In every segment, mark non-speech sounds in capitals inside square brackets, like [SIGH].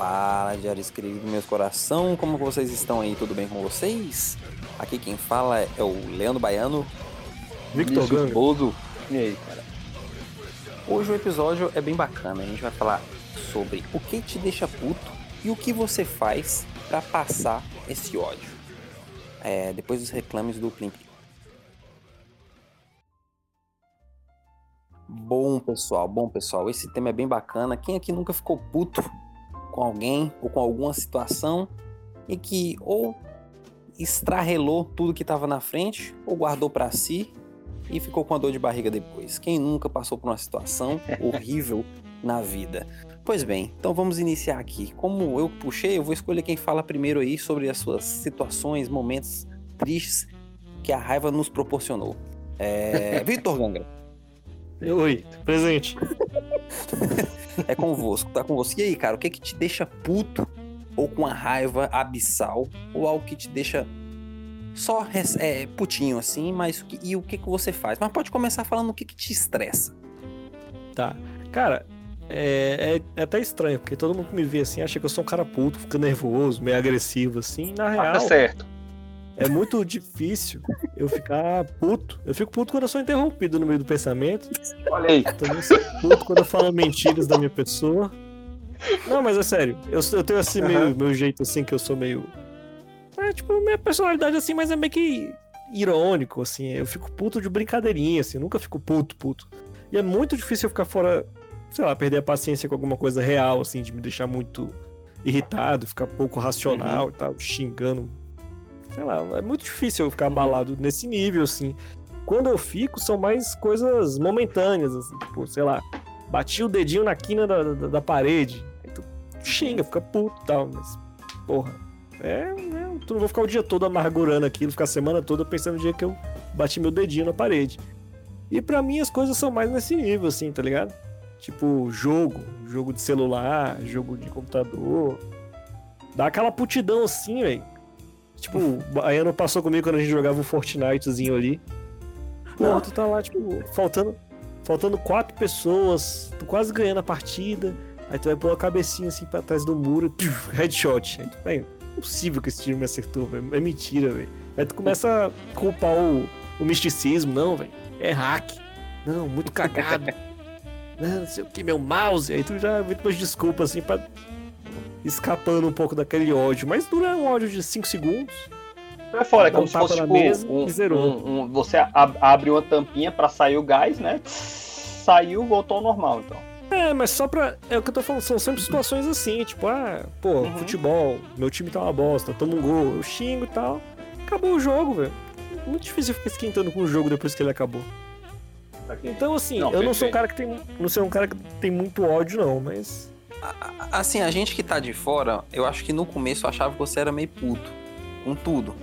Fala, diário escrito do meu coração, como vocês estão aí? Tudo bem com vocês? Aqui quem fala é o Leandro Baiano. Victor Ganga. Bozo. E aí, cara? Hoje o episódio é bem bacana. A gente vai falar sobre o que te deixa puto e o que você faz para passar esse ódio. É, depois dos reclames do Plim. Bom, pessoal, bom, pessoal. Esse tema é bem bacana. Quem aqui nunca ficou puto com alguém ou com alguma situação e que ou estrarrelou tudo que estava na frente ou guardou para si e ficou com a dor de barriga depois. Quem nunca passou por uma situação [LAUGHS] horrível na vida? Pois bem, então vamos iniciar aqui. Como eu puxei, eu vou escolher quem fala primeiro aí sobre as suas situações, momentos tristes que a raiva nos proporcionou. É... [LAUGHS] Vitor Gangra. Oi, presente. [LAUGHS] é convosco, tá com você. E aí, cara, o que que te deixa puto ou com a raiva abissal ou algo que te deixa só é, putinho assim, mas e o que que você faz? Mas pode começar falando o que que te estressa. Tá. Cara, é, é, é, até estranho, porque todo mundo que me vê assim acha que eu sou um cara puto, fica nervoso, meio agressivo assim. Na real. tá certo. É muito difícil eu ficar puto. Eu fico puto quando eu sou interrompido no meio do pensamento. Olha aí. Também sou puto quando eu falo mentiras da minha pessoa. Não, mas é sério. Eu, eu tenho assim, uhum. meio, meu jeito assim, que eu sou meio. É tipo, minha personalidade assim, mas é meio que irônico, assim. Eu fico puto de brincadeirinha, assim. Eu nunca fico puto, puto. E é muito difícil eu ficar fora, sei lá, perder a paciência com alguma coisa real, assim, de me deixar muito irritado, ficar pouco racional uhum. e tal, xingando sei lá, é muito difícil eu ficar abalado nesse nível, assim. Quando eu fico, são mais coisas momentâneas, assim, tipo, sei lá, bati o dedinho na quina da, da, da parede, aí tu xinga, fica puto e tal, mas, porra, é, é, tu não vou ficar o dia todo amargurando aquilo, ficar a semana toda pensando no dia que eu bati meu dedinho na parede. E para mim as coisas são mais nesse nível, assim, tá ligado? Tipo, jogo, jogo de celular, jogo de computador. Dá aquela putidão assim, velho. Tipo, o Baiano passou comigo quando a gente jogava um Fortnitezinho ali. Pô, tu tá lá, tipo, faltando, faltando quatro pessoas, tu quase ganhando a partida. Aí tu vai pôr a cabecinha assim pra trás do muro e headshot. Aí tu, é possível que esse tiro me acertou, velho. É mentira, velho. Aí tu começa a culpar o, o misticismo, não, velho. É hack. Não, muito cagado. [LAUGHS] não, não sei o que, meu mouse. Aí tu já vê umas desculpas assim pra escapando um pouco daquele ódio. Mas dura um ódio de 5 segundos. É fora, é como se fosse tipo, um, um, um, você abre uma tampinha para sair o gás, né? Saiu, voltou ao normal, então. É, mas só pra. É o que eu tô falando, são sempre situações assim, tipo, ah, pô, uhum. futebol, meu time tá uma bosta, toma um gol, eu xingo e tal. Acabou o jogo, velho. Muito difícil ficar esquentando com o jogo depois que ele acabou. Então, assim, não, eu perfeito. não sou um cara que tem. Não sou um cara que tem muito ódio, não, mas Assim, a gente que tá de fora, eu acho que no começo eu achava que você era meio puto com tudo.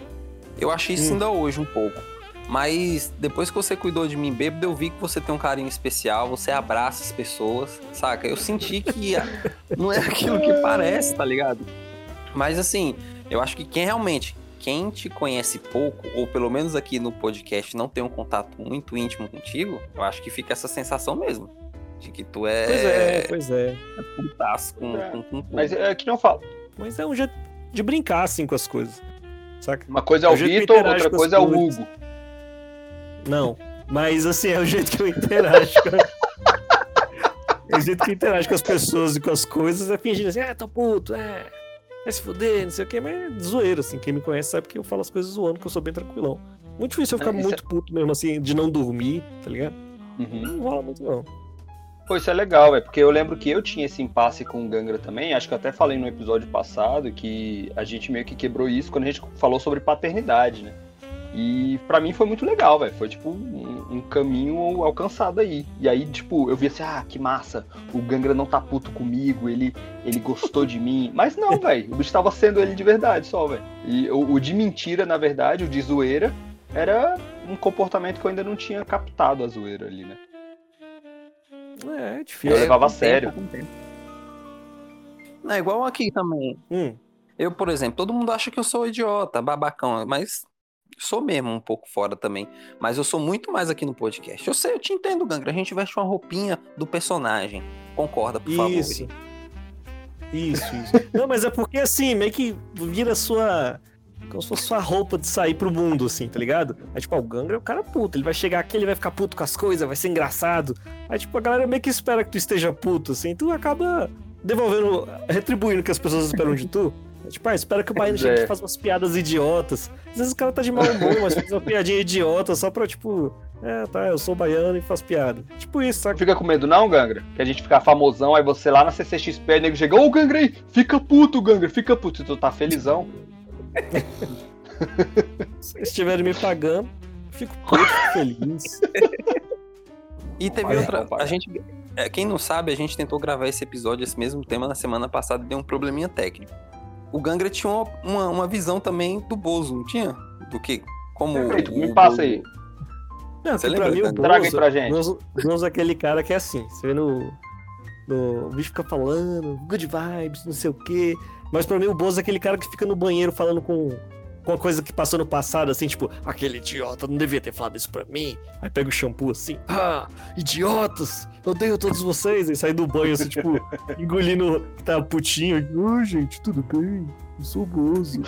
Eu achei isso hum. ainda hoje um pouco. Mas depois que você cuidou de mim bêbado, eu vi que você tem um carinho especial, você abraça as pessoas, saca? Eu senti que [LAUGHS] não é aquilo que parece, tá ligado? Mas assim, eu acho que quem realmente, quem te conhece pouco, ou pelo menos aqui no podcast não tem um contato muito íntimo contigo, eu acho que fica essa sensação mesmo. De que tu é. Pois é, pois é. Putaço com, é. com, com, com. Mas é que não falo. Mas é um jeito de brincar assim com as coisas. Saca? Uma coisa é o, é Vitor, outra coisa é o Hugo. Não, mas assim, é o jeito que eu interajo com... [LAUGHS] É o jeito que eu interajo com as pessoas e com as coisas é fingindo assim, ah, tô puto, é. Vai se fuder, não sei o que, mas é zoeiro, assim. Quem me conhece sabe que eu falo as coisas zoando, que eu sou bem tranquilão. Muito difícil eu ficar é, muito é... puto mesmo, assim, de não dormir, tá ligado? Uhum. Não rola muito, não. Pô, isso é legal, é porque eu lembro que eu tinha esse impasse com o Gangra também. Acho que eu até falei no episódio passado que a gente meio que quebrou isso quando a gente falou sobre paternidade, né? E para mim foi muito legal, velho. Foi tipo um, um, caminho alcançado aí. E aí, tipo, eu vi assim, ah, que massa, o Gangra não tá puto comigo, ele, ele gostou de mim. Mas não, [LAUGHS] velho, o bicho tava sendo ele de verdade só, velho. E o, o de mentira, na verdade, o de zoeira, era um comportamento que eu ainda não tinha captado a zoeira ali, né? É, é difícil. Eu levava a sério. Não, é igual aqui também. Hum. Eu, por exemplo, todo mundo acha que eu sou idiota, babacão, mas sou mesmo um pouco fora também. Mas eu sou muito mais aqui no podcast. Eu sei, eu te entendo, Gangra. A gente veste uma roupinha do personagem. Concorda, por Isso. favor. Isso, isso. Não, mas é porque assim, meio que vira sua. Como se fosse sua roupa de sair pro mundo, assim, tá ligado? Aí, tipo, ó, o Gangra é o cara puto. Ele vai chegar aqui, ele vai ficar puto com as coisas, vai ser engraçado. Aí, tipo, a galera meio que espera que tu esteja puto, assim. Tu acaba devolvendo, retribuindo o que as pessoas esperam de tu. Tipo, ah, espera que o Baiano [LAUGHS] chegue É. e faça umas piadas idiotas. Às vezes o cara tá de mau humor, mas faz uma piadinha idiota só pra, tipo, é, tá, eu sou baiano e faço piada. Tipo isso, saca? fica com medo não, Gangra? Que a gente ficar famosão, aí você lá na CCXP, o nego chega, ô Gangra aí, fica puto, Gangra, fica puto. E tu tá felizão. [LAUGHS] Se estiverem me pagando, fico puto, fico feliz. E teve Olha, outra. rapaz. A gente. é, Quem não sabe, a gente tentou gravar esse episódio, esse mesmo tema, na semana passada e deu um probleminha técnico. O Gangra tinha uma, uma, uma visão também do Bozo, não tinha? Do que. Como. Perfeito, o me passa Bozo- aí. Não, Você lembra, mim o Dani? Traga aí Bozo, pra gente. Bozo, Bozo é aquele cara que é assim, você vê no, no... O bicho fica falando, good vibes, não sei o quê. Mas pra mim o Bozo é aquele cara que fica no banheiro falando com... Com a coisa que passou no passado, assim, tipo, aquele idiota não devia ter falado isso pra mim. Aí pega o shampoo assim, ah, idiotas, eu odeio todos vocês. Aí sai do banho, assim, tipo, [LAUGHS] engolindo, tá putinho. Oi, gente, tudo bem? Eu sou o Bozo.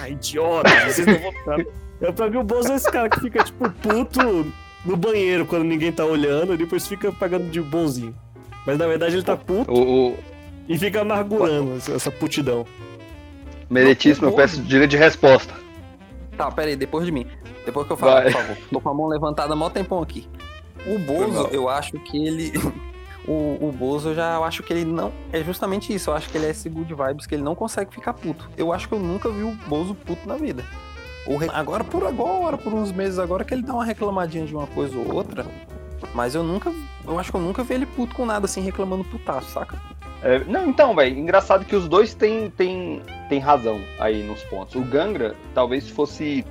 Ah, idiotas, vocês não vão ficar. [LAUGHS] É, pra mim, o Bozo é esse cara que fica, tipo, puto no banheiro quando ninguém tá olhando e depois fica pagando de bonzinho. Mas na verdade ele tá puto O, o e fica amargurando essa, essa putidão. meritíssimo, eu peço direito de resposta. Tá, pera aí, depois de mim. Depois que eu falar, Vai. por favor. Tô com a mão levantada mó tempão aqui. O Bozo, eu acho que ele. [LAUGHS] O, o Bozo, eu já eu acho que ele não. É justamente isso. Eu acho que ele é esse good vibes que ele não consegue ficar puto. Eu acho que eu nunca vi o Bozo puto na vida. O re- Agora, por agora, por uns meses agora, que ele dá uma reclamadinha de uma coisa ou outra. Mas eu nunca. Eu acho que eu nunca vi ele puto com nada, assim, reclamando putaço, saca? É, não, então, velho, engraçado que os dois têm tem, tem razão aí nos pontos. O Gangra talvez fosse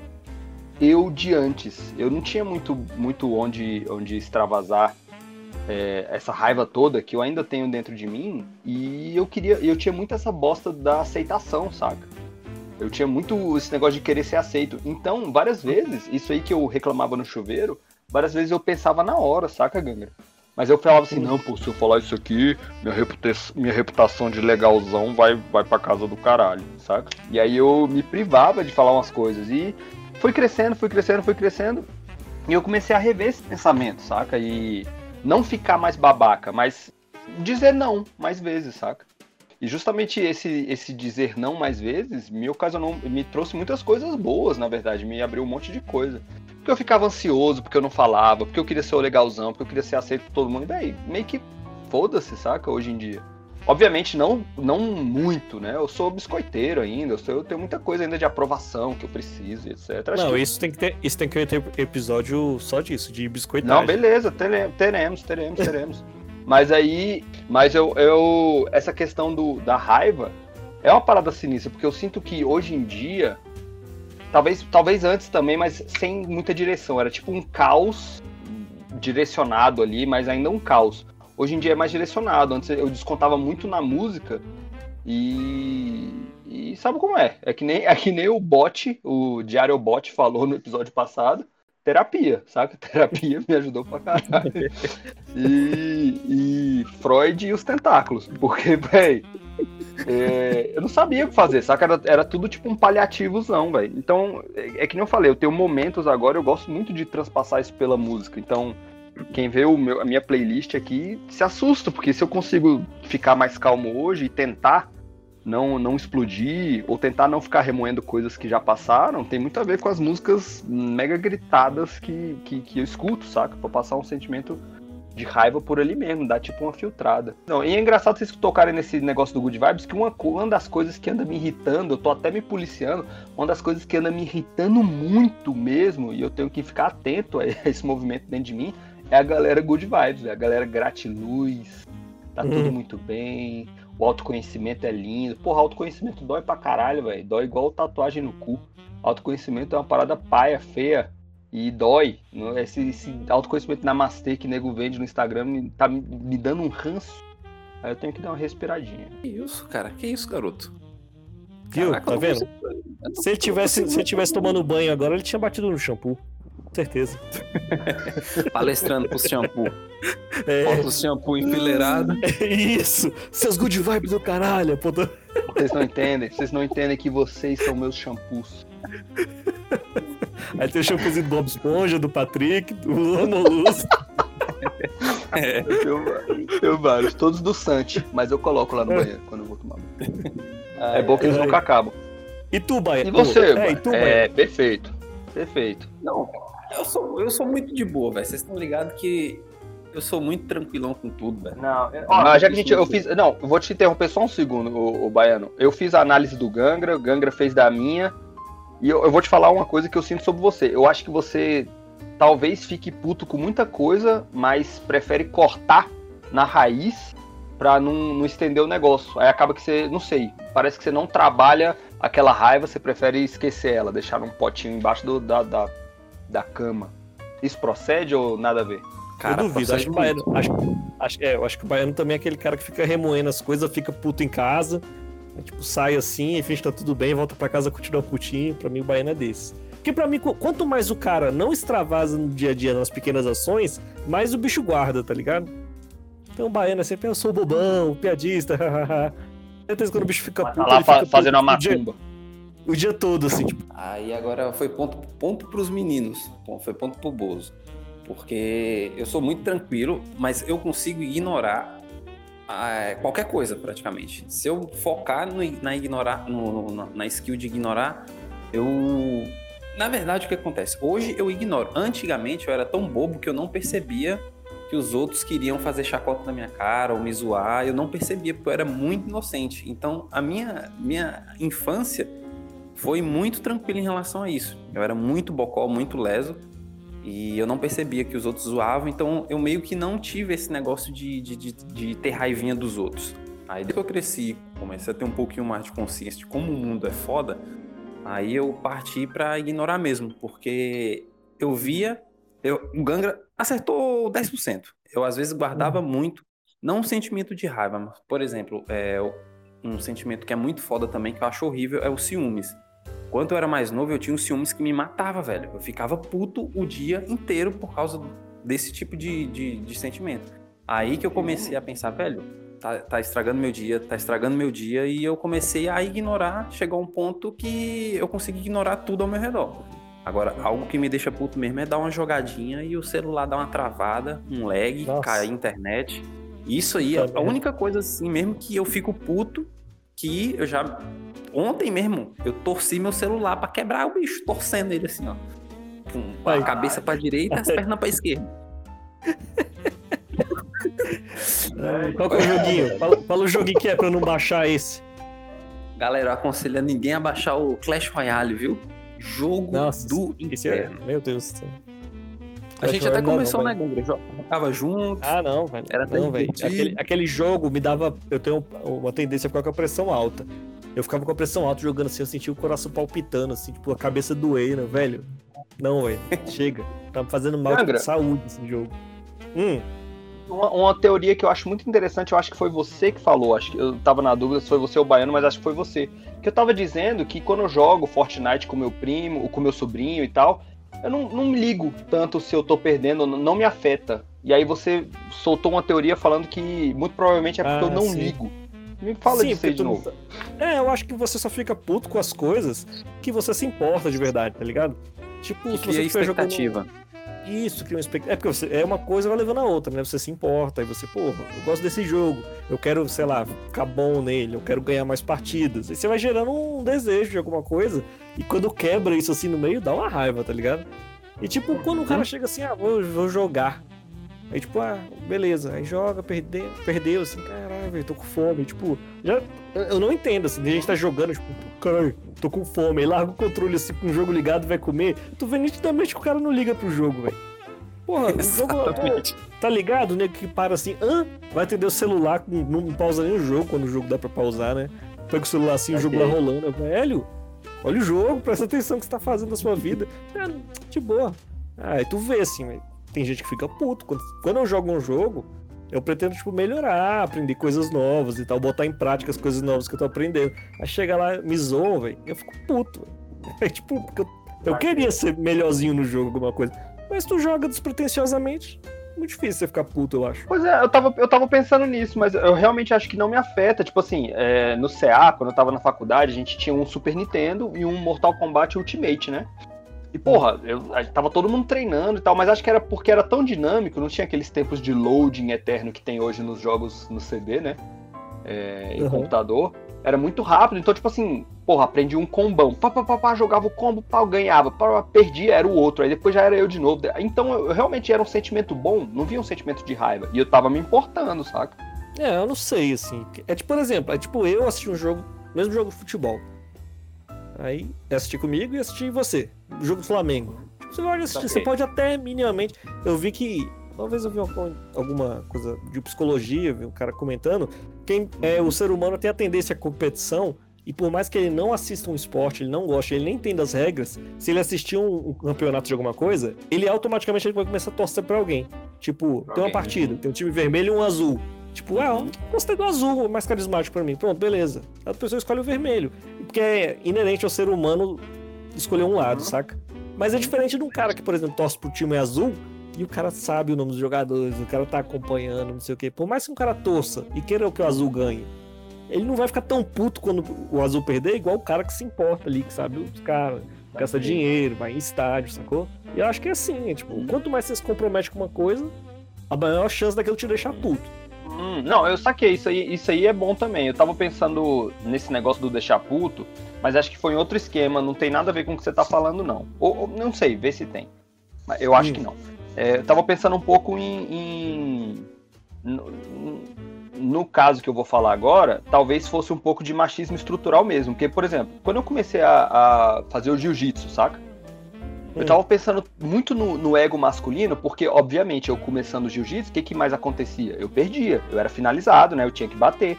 eu de antes. Eu não tinha muito, muito onde, onde extravasar é, essa raiva toda que eu ainda tenho dentro de mim. E eu queria. Eu tinha muito essa bosta da aceitação, saca? Eu tinha muito esse negócio de querer ser aceito. Então, várias vezes, isso aí que eu reclamava no chuveiro, várias vezes eu pensava na hora, saca, Gangra? Mas eu falava assim, não, pô, se eu falar isso aqui, minha, reputa minha reputação de legalzão vai, vai pra casa do caralho, saca? E aí eu me privava de falar umas coisas. E foi crescendo, foi crescendo, foi crescendo. E eu comecei a rever esse pensamento, saca? E não ficar mais babaca, mas dizer não mais vezes, saca? E justamente esse, esse dizer não mais vezes me ocasionou, me trouxe muitas coisas boas, na verdade, me abriu um monte de coisa. Porque eu ficava ansioso, porque eu não falava, porque eu queria ser o legalzão, porque eu queria ser aceito por todo mundo. E daí, meio que foda-se, saca? Hoje em dia. Obviamente não, não muito, né? Eu sou biscoiteiro ainda, eu, sou, eu tenho muita coisa ainda de aprovação que eu preciso, etc. Acho Não, que- isso tem que ter, isso tem que ter episódio só disso, de biscoitagem. Não, beleza, tere- teremos, teremos, teremos. Mas aí, mas eu, eu essa questão do, da raiva é uma parada sinistra, porque eu sinto que hoje em dia, talvez, talvez antes também, mas sem muita direção, era tipo um caos direcionado ali, mas ainda um caos. Hoje em dia é mais direcionado. Antes eu descontava muito na música e, e sabe como é? É que nem, [LAUGHS] é que nem o Bot, o Diário Bot falou no episódio passado. Terapia, saca? [LAUGHS] Terapia me ajudou pra caralho. E, e Freud e os tentáculos. Porque, véi, é, eu não sabia o que fazer, saca? Era, era tudo tipo um paliativozão, velho. Então, é, é que nem eu falei, eu tenho momentos agora, eu gosto muito de transpassar isso pela música. Então, quem vê meu, a minha playlist aqui se assusta, porque se eu consigo ficar mais calmo hoje e tentar não, não explodir, ou tentar não ficar remoendo coisas que já passaram, tem muito a ver com as músicas mega gritadas que, que, que eu escuto, saca? Pra passar um sentimento de raiva por ali mesmo, dar tipo uma filtrada. Não, e é engraçado vocês tocarem nesse negócio do Good Vibes, que uma, uma das coisas que anda me irritando, eu tô até me policiando, uma das coisas que anda me irritando muito mesmo, e eu tenho que ficar atento a [LAUGHS] esse movimento dentro de mim, é a galera Good Vibes, é a galera gratiluz, tá tudo Uhum. muito bem, o autoconhecimento é lindo. Porra, autoconhecimento dói pra caralho, velho. Dói igual tatuagem no cu. Autoconhecimento é uma parada paia, feia. E dói. Não- Esse, esse autoconhecimento namastê que nego vende no Instagram tá me, me dando um ranço. Aí eu tenho que dar uma respiradinha. Que isso, cara? Que isso, garoto? Viu? Caraca, tá vendo? consigo- Se ele tivesse, se ele tivesse tomando banho agora, ele tinha batido no shampoo. Certeza. [LAUGHS] Palestrando pro shampoo. É, Bota o shampoo enfileirado. [LAUGHS] isso. Seus good vibes do caralho. Pô, Vocês não entendem, vocês não entendem que vocês são meus shampoos. Aí tem o shampoozinho do Bob Esponja, do Patrick, do Romulus. É. Eu vários, todos do Santi, mas eu coloco lá no banheiro quando eu vou tomar banho. É bom que eles ai. nunca acabam. E tu, Baia? E você, é, Baia? e tu, É, perfeito. Perfeito. Não, eu sou, eu sou muito de boa, velho. Vocês estão ligados que eu sou muito tranquilão com tudo, velho. Não, mas já que a gente. Eu fiz. Não, eu vou te interromper só um segundo, o, Baiano. Eu fiz a análise do Gangra, o Gangra fez da minha. E eu, eu vou te falar uma coisa que eu sinto sobre você. Eu acho que você talvez fique puto com muita coisa, mas prefere cortar na raiz pra não, não estender o negócio. Aí acaba que você, não sei, parece que você não trabalha aquela raiva, você prefere esquecer ela, deixar num potinho embaixo do- da, da, da cama. Isso procede ou nada a ver? Cara, eu duvido, acho que Baiano. Acho, acho- é, eu acho que o Baiano também é aquele cara que fica remoendo as coisas, fica puto em casa. aí, tipo, sai assim, finge que tá tudo bem, volta pra casa continua putinho. Pra mim, o Baiano é desse. Porque pra mim, qu- quanto mais o cara não extravasa no dia a dia nas pequenas ações, mais o bicho guarda, tá ligado? Então o Baiano é sempre, eu sou bobão, piadista, [LAUGHS] hahaha. Certeza que quando o bicho fica Tá puto, lá ele fa- fica fazendo a puto o dia, macumba. O dia todo, assim, tipo, Aí agora foi ponto, ponto pros meninos. Foi ponto pro Bozo. Porque eu sou muito tranquilo, mas eu consigo ignorar ah, qualquer coisa, praticamente. Se eu focar no, na, ignorar, no- no- na skill de ignorar, eu. Na verdade, o que acontece? Hoje eu ignoro. Antigamente eu era tão bobo que eu não percebia que os outros queriam fazer chacota na minha cara ou me zoar. Eu não percebia, porque eu era muito inocente. Então, a minha, minha infância foi muito tranquilo em relação a isso. Eu era muito bocó, muito leso, e eu não percebia que os outros zoavam, então eu meio que não tive esse negócio de, de, de, de ter raivinha dos outros. Aí depois que eu cresci, comecei a ter um pouquinho mais de consciência de como o mundo é foda, aí eu parti pra ignorar mesmo, porque eu via, eu, o Gangra acertou 10%. Eu às vezes guardava muito, não um sentimento de raiva, mas, por exemplo, é, um sentimento que é muito foda também, que eu acho horrível, é o ciúmes. Quando eu era mais novo, eu tinha um ciúmes que me matava, velho. Eu ficava puto o dia inteiro por causa desse tipo de, de, de sentimento. Aí que eu comecei a pensar, velho, tá, tá estragando meu dia, tá estragando meu dia, e eu comecei a ignorar. Chegou a um ponto que eu consegui ignorar tudo ao meu redor. Agora, algo que me deixa puto mesmo é dar uma jogadinha e o celular dar uma travada, um lag, Nossa. cair a internet. Isso aí é a Também. única coisa assim mesmo que eu fico puto que eu já. Ontem mesmo, eu torci meu celular pra quebrar o bicho, torcendo ele assim, ó. Pum, a Ai. cabeça pra direita e as pernas pra esquerda. qual que é o joguinho? Fala, fala o joguinho que é pra eu não baixar esse. Galera, eu aconselho a ninguém a baixar o Clash Royale, viu? Jogo Nossa, do Esse é, inferno. meu Deus do céu. A gente até não, começou, não, né, Gumbra? Jogava junto. Ah, não, velho. Era não, velho. Aquele, aquele jogo me dava. Eu tenho uma tendência a ficar com a pressão alta. Eu ficava com a pressão alta jogando assim, eu sentia o coração palpitando, assim, tipo, a cabeça doendo, velho. Não, velho. [LAUGHS] Chega. Tá me fazendo mal de saúde esse jogo. Hum, Uma, uma teoria que eu acho muito interessante, eu acho que foi você que falou, acho que eu tava na dúvida se foi você ou o Baiano, mas acho que foi você. Que eu tava dizendo que quando eu jogo Fortnite com meu primo, ou com meu sobrinho e tal, eu não, não me ligo tanto se eu tô perdendo, não não me afeta. E aí você soltou uma teoria falando que muito provavelmente é porque Ah, eu não sim. ligo. Me fala Sim, disso aí de novo. É, eu acho que você só fica puto com as coisas que você se importa de verdade, tá ligado? Tipo, E se você estiver jogando. expectativa. Isso, cria uma expectativa. É porque você, é uma coisa vai levando a outra, né? Você se importa, aí você, porra, eu gosto desse jogo, eu quero, sei lá, ficar bom nele, eu quero ganhar mais partidas. Aí você vai gerando um desejo de alguma coisa, e quando quebra isso assim no meio, dá uma raiva, tá ligado? E tipo, quando o cara chega assim, ah, vou, vou jogar. Aí, tipo, ah, beleza. Aí joga, perdeu, perdeu, assim, caralho, velho, tô com fome. Tipo, já. Eu, não entendo, assim, a gente tá jogando, tipo, caralho, tô com fome. Aí larga o controle assim com o jogo ligado vai comer. Tu vê nitidamente que o cara não liga pro jogo, velho. Porra, o jogo. [LAUGHS] Exatamente. Tá ligado, né? Que para assim, hã? Vai atender o celular, não, não pausa nem o jogo quando o jogo dá pra pausar, né? Pega o celular assim, o jogo lá rolando. Velho, olha o jogo, presta atenção no que você tá fazendo na sua vida. É, de boa. Aí tu vê assim, tem gente que fica puto. Quando, quando eu jogo um jogo, eu pretendo, tipo, melhorar, aprender coisas novas e tal, botar em prática as coisas novas que eu tô aprendendo. Aí chega lá, me zoam, velho, eu fico puto. [LAUGHS] É tipo, porque eu, Eu queria ser melhorzinho no jogo, alguma coisa. Mas tu joga despretensiosamente, muito difícil você ficar puto, eu acho. Pois é, eu tava, eu tava pensando nisso, mas eu realmente acho que não me afeta. Tipo assim, é, no CA, quando eu tava na faculdade, a gente tinha um Super Nintendo e um Mortal Kombat Ultimate, né? E, porra, eu, tava todo mundo treinando e tal, mas acho que era porque era tão dinâmico, não tinha aqueles tempos de loading eterno que tem hoje nos jogos no CD, né? É, em uhum. computador. Era muito rápido, então, tipo assim, porra, aprendi um combão. Pá, pá, pá, pá jogava o combo, pá, ganhava. Pá, perdia, era o outro. Aí depois já era eu de novo. Então, eu, realmente era um sentimento bom, não via um sentimento de raiva. E eu tava me importando, saca? É, eu não sei, assim. É tipo, por exemplo, é tipo eu assistir um jogo, mesmo jogo de futebol. Aí assistir comigo e assistir você. O jogo do Flamengo. Você pode assistir, você pode até minimamente. Eu vi que. Talvez eu vi alguma coisa de psicologia, vi um cara comentando. Quem é o ser humano tem a tendência à competição. E por mais que ele não assista um esporte, ele não goste, ele nem entenda as regras, se ele assistir um, um campeonato de alguma coisa, ele automaticamente ele vai começar a torcer pra alguém. Tipo, tem uma partida, tem um time vermelho e um azul. Tipo, ah, eu gostei do azul, mais carismático para mim. Pronto, beleza. A pessoa escolhe o vermelho. Porque é inerente ao ser humano escolher um lado, saca? Mas é diferente de um cara que, por exemplo, torce pro time azul e o cara sabe o nome dos jogadores, o cara tá acompanhando, não sei o quê. Por mais que um cara torça e queira que o azul ganhe, ele não vai ficar tão puto quando o azul perder, igual o cara que se importa ali, que sabe os caras, gasta dinheiro, vai em estádio, sacou? E eu acho que é assim, é, tipo, uhum. quanto mais você se compromete com uma coisa, a maior chance daquilo te deixar puto. Hum, não, eu saquei, isso aí, isso aí é bom também. Eu tava pensando nesse negócio do deixar puto, mas acho que foi em outro esquema, não tem nada a ver com o que você tá falando, não. Ou, ou não sei, vê se tem. Mas eu acho hum. que não. É, eu tava pensando um pouco em. em no, no, caso que eu vou falar agora, talvez fosse um pouco de machismo estrutural mesmo. Porque, por exemplo, quando eu comecei a, a fazer o jiu-jitsu, saca? Eu tava pensando muito no, no, ego masculino, porque, obviamente, eu começando o jiu-jitsu, o que, que mais acontecia? Eu perdia, eu era finalizado, né? Eu tinha que bater.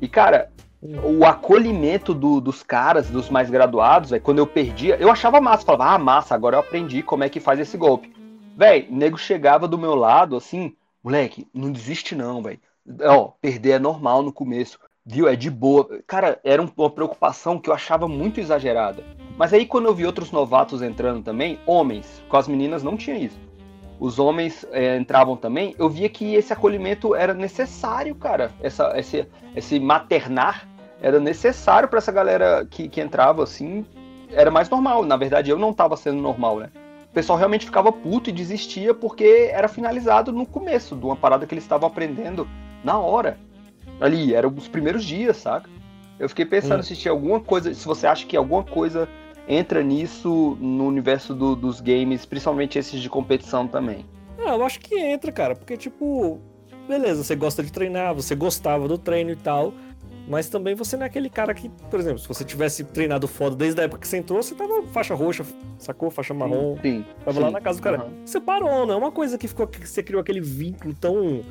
E, cara, o acolhimento do, dos caras, dos mais graduados, véio, quando eu perdia, eu achava massa. Falava, ah, massa, agora eu aprendi como é que faz esse golpe. Véi, nego chegava do meu lado, assim, moleque, não desiste não, velho. Ó, perder é normal no começo, viu? É de boa. Cara, era uma preocupação que eu achava muito exagerada. Mas aí quando eu vi outros novatos entrando também, homens, com as meninas não tinha isso. Os homens é, entravam também, eu via que esse acolhimento era necessário, cara. Essa, esse, esse maternar era necessário para essa galera que, que entrava assim. Era mais normal. Na verdade, eu não estava sendo normal, né? O pessoal realmente ficava puto e desistia porque era finalizado no começo de uma parada que eles estavam aprendendo na hora. Ali, eram os primeiros dias, saca? Eu fiquei pensando hum. se tinha alguma coisa, se você acha que alguma coisa entra nisso no universo do, dos games, principalmente esses de competição também? Ah, eu acho que entra, cara, porque tipo, beleza, você gosta de treinar, você gostava do treino e tal, mas também você não é aquele cara que, por exemplo, se você tivesse treinado foda desde a época que você entrou, você tava faixa roxa, sacou? Faixa marrom. Sim. Tava sim, lá na casa do cara. Uhum. Você parou, não é uma coisa que ficou que você criou aquele vínculo tão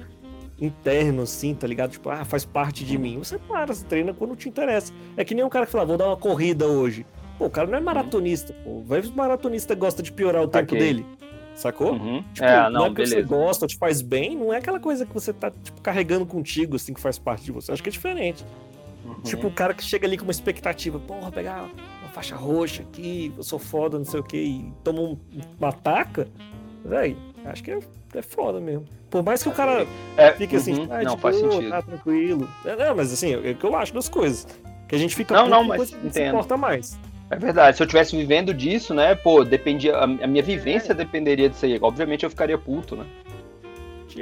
interno, assim, tá ligado? Tipo, ah, faz parte de mim. Você para, você treina quando te interessa. É que nem um cara que fala, vou dar uma corrida hoje. Pô, o cara não é maratonista, pô. Vai o maratonista gosta de piorar o tempo dele. Sacou? Uhum. Tipo, é, não, não é porque beleza. você gosta, te faz bem, não é aquela coisa que você tá, tipo, carregando contigo, assim, que faz parte de você. Acho que é diferente. Uhum. Tipo, o cara que chega ali com uma expectativa, porra, pegar uma faixa roxa aqui, eu sou foda, não sei o que, e toma um, uma taca, velho, acho que é, é foda mesmo. Por mais que o cara é, fique assim, uhum, ah, não, tipo, faz sentido. tá tranquilo. É, não, mas assim, é o que eu acho das coisas. Que a gente fica não, não, mas entendo. se importa mais. É verdade, se eu tivesse vivendo disso, né, pô, dependia, a, minha vivência dependeria disso aí. Obviamente eu ficaria puto, né?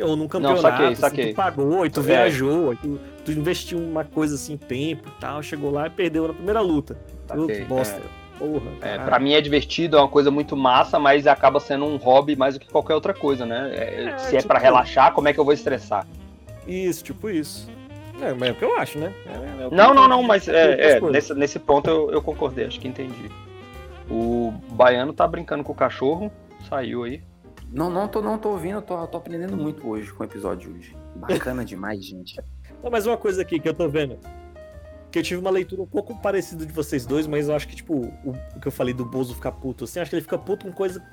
Ou num campeonato, não, saquei, saquei. Assim, tu pagou, e tu é. viajou, tu, tu, investiu uma coisa assim, tempo e tal, chegou lá e perdeu na primeira luta. Saquei, bosta. É. Porra, é, pra mim é divertido, é uma coisa muito massa, mas acaba sendo um hobby mais do que qualquer outra coisa, né? É, é, se é tipo... para relaxar, como é que eu vou estressar? Isso, tipo isso. É, é o que eu acho, né? É, é não, não, não, mas é, é nesse, nesse ponto eu, eu concordei, acho que entendi. O baiano tá brincando com o cachorro, saiu aí. Não, não tô, não tô ouvindo, tô, tô aprendendo muito hoje com o episódio de hoje. Bacana [LAUGHS] demais, gente. Não, mas uma coisa aqui que eu tô vendo. Que eu tive uma leitura um pouco parecida de vocês dois, mas eu acho que, tipo, o, o que eu falei do Bozo ficar puto, assim, acho que ele fica puto com coisa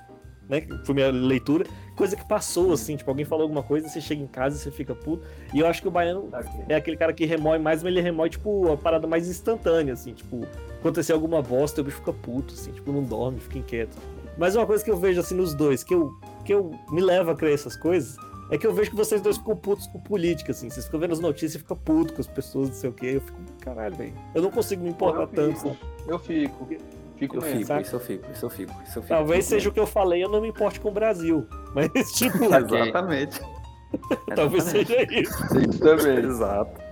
né? Foi minha leitura. Coisa que passou, assim, tipo, alguém falou alguma coisa, você chega em casa e você fica puto. E eu acho que o baiano é aquele cara que remói mais, mas ele remói, tipo, a parada mais instantânea, assim, tipo, acontecer alguma bosta, o bicho fica puto, assim, tipo, não dorme, fica inquieto. Mas uma coisa que eu vejo, assim, nos dois, que eu, que eu me leva a crer essas coisas, é que eu vejo que vocês dois ficam putos com política, assim. Vocês ficam vendo as notícias e ficam putos com as pessoas, não sei o quê. Eu fico, caralho, velho. Eu não consigo me importar eu tanto. Fico, eu fico. Fico eu mesmo. fico, isso eu fico, isso eu fico, isso eu fico. Talvez seja o que eu falei, eu não me importe com o Brasil. [LAUGHS] Mas, tipo. [LAUGHS] Exatamente. [LAUGHS] Talvez seja isso. Isso também. Exato.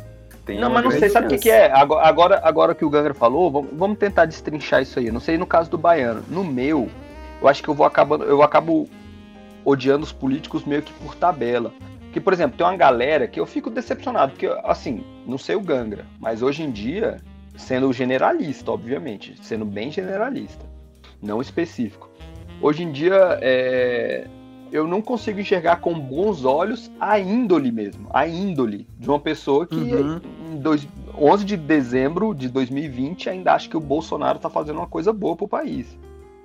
Tem não, mas não sei, sabe o que, que é? Agora, agora, agora que o Gangra falou, vamos, tentar destrinchar isso aí. Não sei no caso do Baiano. No meu, eu acho que eu vou acabando. Eu acabo odiando os políticos meio que por tabela. Porque, por exemplo, tem uma galera que eu fico decepcionado, porque, assim, não sei o Gangra, mas hoje em dia, sendo generalista, obviamente, sendo bem generalista, não específico. Hoje em dia, é, eu não consigo enxergar com bons olhos a índole mesmo, a índole de uma pessoa que Uhum. em dois, 11 de dezembro de 2020 ainda acha que o Bolsonaro tá fazendo uma coisa boa pro país.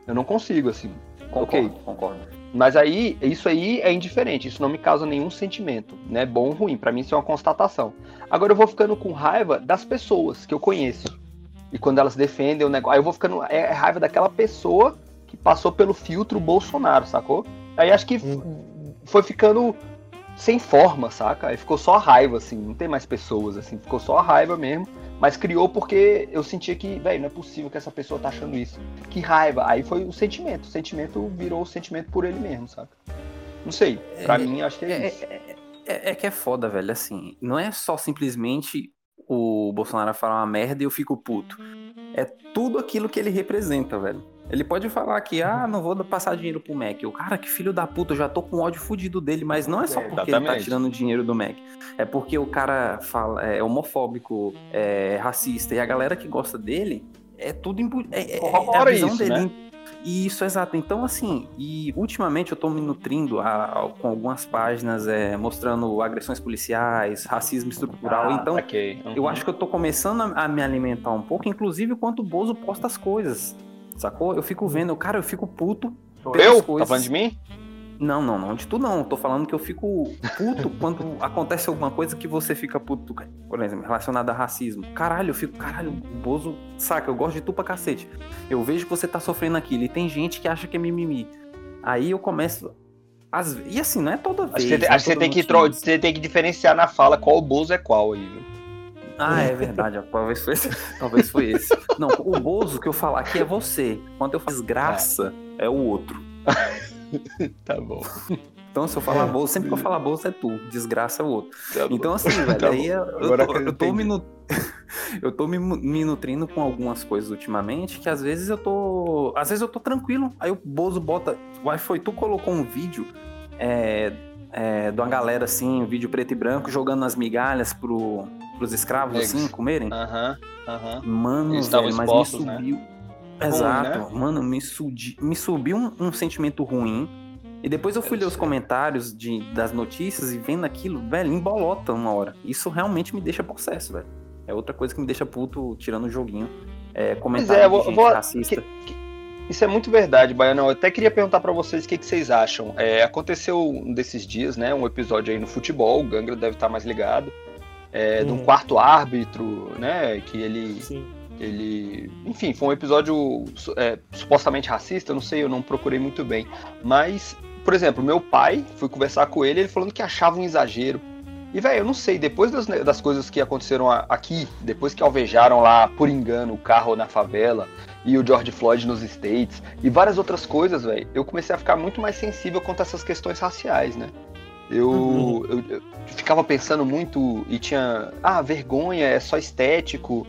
Eu não consigo, assim. Concordo, Ok. concordo. Mas aí, isso aí é indiferente, isso não me causa nenhum sentimento, né? Bom ou ruim, pra mim isso é uma constatação. Agora eu vou ficando com raiva das pessoas que eu conheço. E quando elas defendem o negócio, aí eu vou ficando é é raiva daquela pessoa que passou pelo filtro Bolsonaro, sacou? Aí acho que foi ficando sem forma, saca? Aí ficou só a raiva, assim, não tem mais pessoas, assim, ficou só a raiva mesmo. Mas criou porque eu sentia que, velho, não é possível que essa pessoa tá achando isso. Que raiva. Aí foi o sentimento. O sentimento virou o sentimento por ele mesmo, saca? Não sei. Pra É, mim, acho que é, É, isso. é, é- é que é foda, velho. Assim, não é só simplesmente o Bolsonaro falar uma merda e eu fico puto. É tudo aquilo que ele representa, velho. Ele pode falar que, ah, não vou passar dinheiro pro Mac. O cara, que filho da puta, eu já tô com ódio fudido dele, mas não é só É, porque ele tá tirando dinheiro do Mac. É porque o cara fala, é homofóbico, é racista, e a galera que gosta dele é tudo imbu- é, é- é a Corrobora visão isso, dele. né? Isso, exato. Então, assim, e ultimamente eu tô me nutrindo a- a- com algumas páginas é, mostrando agressões policiais, racismo estrutural. Ah, então, saquei. Uhum. eu acho que eu tô começando a, a me alimentar um pouco, inclusive quando o Bozo posta as coisas. Sacou? Eu fico vendo, cara, eu fico puto. Eu? Tá coisas. falando de mim? Não, não, não, de tu não. Tô falando que eu fico puto [LAUGHS] quando acontece alguma coisa que você fica puto, por exemplo, relacionada a racismo. Caralho, eu fico, caralho, o Bozo, saca, eu gosto de tu pra cacete. Eu vejo que você tá sofrendo aquilo e tem gente que acha que é mimimi. Aí eu começo. Às... E assim, não é toda vez. Acho que você, é acho que você tem que, tro- você tem que diferenciar na fala qual Bozo é qual aí, viu? Ah, é [LAUGHS] verdade. Talvez foi esse. Talvez foi esse. Não, o Bozo que eu falar aqui é você. Quando eu faço desgraça, é o outro. [LAUGHS] Tá bom. Então, se eu falar Bozo, sempre que eu falar Bozo é tu. Desgraça é o outro. Tá. Então, assim, [LAUGHS] velho, Tá aí eu, tô, eu tô me nu- eu tô me, me nutrindo com algumas coisas ultimamente que às vezes eu tô. Às vezes eu tô tranquilo. Aí o Bozo bota. Uai, foi tu colocou um vídeo é, é, de uma galera assim, um vídeo preto e branco, jogando as migalhas pro, pros escravos Negros. assim, comerem. Aham, aham. Mano, Eles estavam velho, mas me né? subiu. Ruim, Exato. né? Mano, me, sudi... me subiu um, um sentimento ruim. E depois eu fui ler os comentários de, das notícias e vendo aquilo, velho, embolota uma hora. Isso realmente me deixa possesso, velho. É outra coisa que me deixa puto tirando o joguinho. É, comentário é, de vou- gente vou- racista. Isso é muito verdade, Baiano. Eu até queria perguntar pra vocês o que, que vocês acham. É, aconteceu um desses dias, né? Um episódio aí no futebol, o Gangra deve estar mais ligado. É, de um Uhum. quarto árbitro, né? Que ele Sim. ele. Enfim, foi um episódio é, supostamente racista, não sei, eu não procurei muito bem. Mas, por exemplo, meu pai, fui conversar com ele, ele falando que achava um exagero. E, velho, eu não sei, depois das, ne- das coisas que aconteceram aqui, depois que alvejaram lá, por engano, o carro na favela e o George Floyd nos States e várias outras coisas, velho, eu comecei a ficar muito mais sensível quanto a essas questões raciais, né? Eu, Uhum. eu, eu ficava pensando muito e tinha, ah, vergonha, é só estético,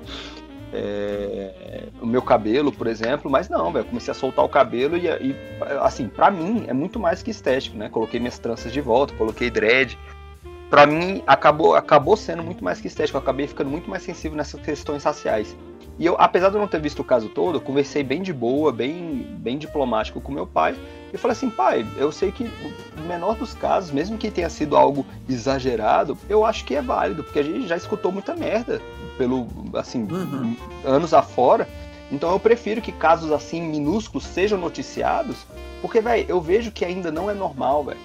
é, o meu cabelo, por exemplo, mas não, velho, comecei a soltar o cabelo e, e, assim, pra mim é muito mais que estético, né? Coloquei minhas tranças de volta, coloquei dread. Pra mim acabou, acabou sendo muito mais que estético, eu acabei ficando muito mais sensível nessas questões raciais. E eu, apesar de eu não ter visto o caso todo, conversei bem de boa, bem, bem diplomático com meu pai. E falei assim, pai, eu sei que o menor dos casos, mesmo que tenha sido algo exagerado, eu acho que é válido, porque a gente já escutou muita merda pelo, assim, Uhum. anos afora. Então eu prefiro que casos assim minúsculos sejam noticiados, porque, velho, eu vejo que ainda não é normal, velho.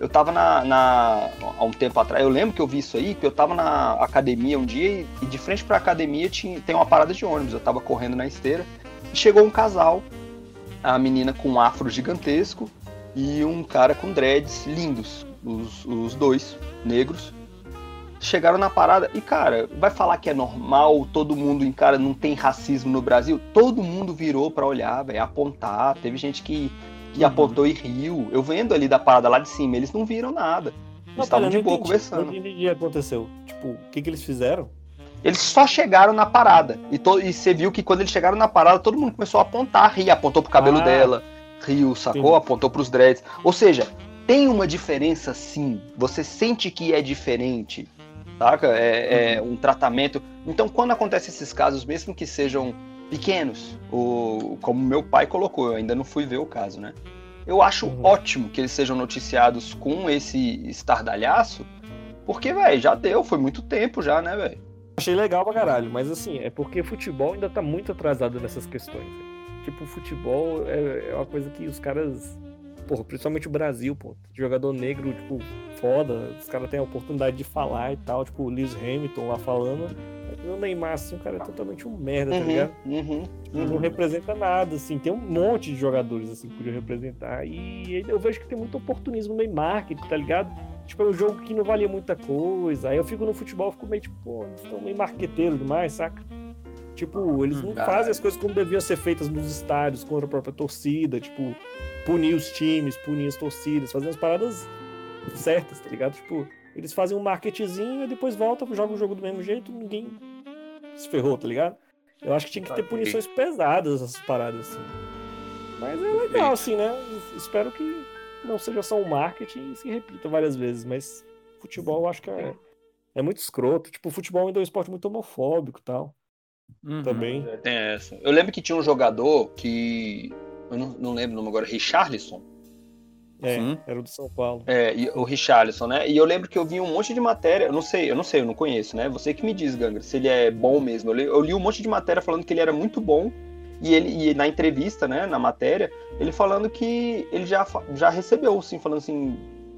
eu tava na, na, há um tempo atrás, eu lembro que eu vi isso aí, que eu tava na academia um dia e, de frente pra academia tinha, tem uma parada de ônibus. Eu tava correndo na esteira e chegou um casal, a menina com um afro gigantesco e um cara com dreads lindos, os, os dois negros. Chegaram na parada e, cara, vai falar que é normal, todo mundo em cara não tem racismo no Brasil? Todo mundo virou para olhar, velho, apontar. Teve gente que que uhum. apontou e riu. Eu vendo ali da parada lá de cima, eles não viram nada. Eles estavam de boa entendi, conversando. Não entendi o que aconteceu. Tipo, o que, que eles fizeram? Eles só chegaram na parada. E, to... e você viu que quando eles chegaram na parada, todo mundo começou a apontar, rir, apontou pro cabelo ah, dela, riu, sacou? Entendi. Apontou pros dreads. Ou seja, tem uma diferença sim. Você sente que é diferente. Saca? É, é uhum. um tratamento. Então, quando acontece esses casos, mesmo que sejam pequenos, o, como meu pai colocou, eu ainda não fui ver o caso, né? Eu acho uhum. ótimo que eles sejam noticiados com esse estardalhaço, porque, velho, já deu, foi muito tempo já, né, velho? Achei legal pra caralho, mas assim, é porque futebol ainda tá muito atrasado nessas questões. Véio. Tipo, futebol é, é uma coisa que os caras porra, principalmente o Brasil, pô. Jogador negro, tipo, foda. Os caras têm a oportunidade de falar e tal. Tipo, o Lewis Hamilton lá falando. O Neymar, assim, o cara é totalmente um merda, tá uhum, tá ligado? Uhum, uhum. Não representa nada, assim. Tem um monte de jogadores, assim, que podiam representar. E eu vejo que tem muito oportunismo no marketing, tá ligado? Tipo, é um jogo que não valia muita coisa. Aí eu fico no futebol, fico meio tipo, pô, eles estão meio marqueteiro demais, saca? Tipo, eles não fazem as coisas como deviam ser feitas nos estádios, contra a própria torcida, tipo, punir os times, punir as torcidas, fazer as paradas certas, tá ligado? Tipo, eles fazem um marketzinho e depois voltam, jogam o jogo do mesmo jeito, ninguém se ferrou, tá ligado? Eu acho que tinha que ter punições pesadas essas paradas, assim. Mas é legal, assim, né? Espero que não seja só um marketing e se repita várias vezes, mas futebol eu acho que é, é muito escroto. Tipo, futebol ainda é um esporte muito homofóbico e tal. Uhum. Também. É, tem essa. Eu lembro que tinha um jogador que. Eu não, não lembro o nome agora, Richarlison. É, Sim. era o do São Paulo. É, e, o Richarlison, né? E eu lembro que eu vi um monte de matéria, eu não sei, eu não sei, eu não conheço, né? Você que me diz, Gangra, se ele é bom mesmo. Eu li, eu li um monte de matéria falando que ele era muito bom, e ele e na entrevista, né, na matéria, ele falando que ele já, já recebeu, assim, falando assim,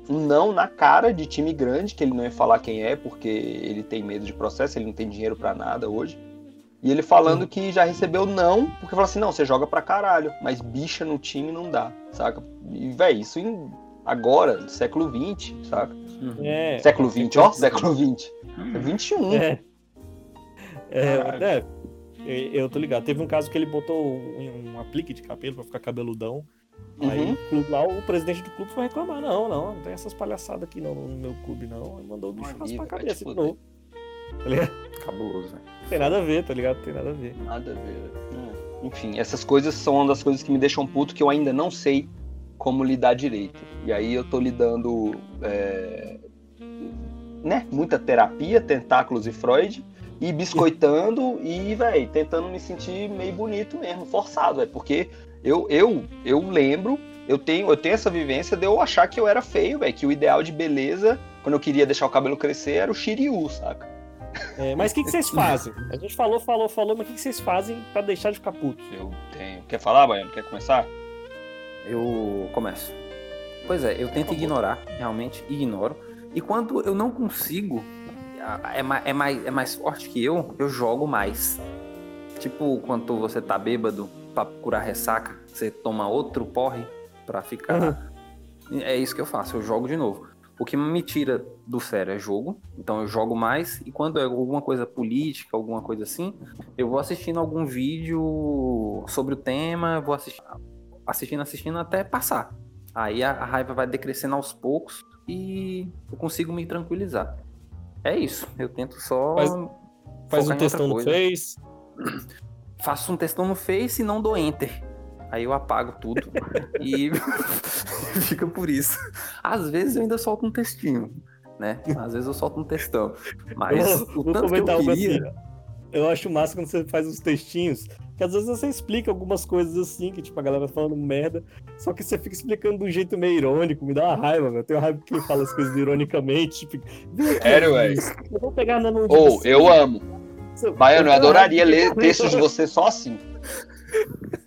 um não na cara de time grande, que ele não ia falar quem é, porque ele tem medo de processo, ele não tem dinheiro para nada hoje. E ele falando que já recebeu não, porque falou assim, não, você joga pra caralho, mas bicha no time não dá, saca? E, véi, isso em, agora, século XX, saca? É, século XX, ó, século XX. É 21. É. É, é, eu tô ligado. Teve um caso que ele botou um, um aplique de cabelo pra ficar cabeludão. Uhum. Aí o clube lá, o presidente do clube foi reclamar. Não, não, não tem essas palhaçadas aqui não, no meu clube, não. Ele mandou o bicho raspar a cabeça tipo, de novo. Tá ligado? Cabuloso, velho. Tem nada a ver, tá ligado? Tem nada a ver. Nada a ver, é. Enfim, essas coisas são uma das coisas que me deixam puto que eu ainda não sei como lidar direito. E aí eu tô lidando. É... Né? Muita terapia, tentáculos e Freud, e biscoitando e, velho, tentando me sentir meio bonito mesmo, forçado, velho. Porque eu, eu, eu lembro, eu tenho, eu tenho essa vivência de eu achar que eu era feio, velho. Que o ideal de beleza, quando eu queria deixar o cabelo crescer, era o Shiryu, saca? É, mas o que, que vocês fazem? A gente falou, falou, falou, mas o que, que vocês fazem para deixar de ficar puto? Eu tenho. Quer falar, Baiano? Quer começar? Eu começo. Pois é, eu tento ignorar, realmente ignoro. E quando eu não consigo, é mais, é, mais, é mais forte que eu, eu jogo mais. Tipo, quando você tá bêbado pra curar ressaca, você toma outro porre pra ficar. Uhum. É isso que eu faço, eu jogo de novo. O que me tira do sério é jogo, então eu jogo mais, e quando é alguma coisa política, alguma coisa assim, eu vou assistindo algum vídeo sobre o tema, vou assistindo, assistindo, assistindo até passar. Aí a, a raiva vai decrescendo aos poucos e eu consigo me tranquilizar. É isso, eu tento só. Faz, faz um textão no Face. [CLEARS THROAT] Faço um textão no Face e não dou enter. Aí eu apago tudo [LAUGHS] e [LAUGHS] fica por isso. Às vezes eu ainda solto um textinho, né? Às vezes eu solto um textão. Mas o tanto que eu queria... Assim. Eu acho massa quando você faz uns textinhos, que às vezes você explica algumas coisas assim, que tipo, a galera falando merda, só que você fica explicando de um jeito meio irônico, me dá uma raiva, velho. Eu tenho raiva que fala as coisas ironicamente, tipo... Sério, velho? Eu vou pegar na mão de Ou, oh, eu amo. Baiano, eu adoraria ler textos de você só assim. [LAUGHS]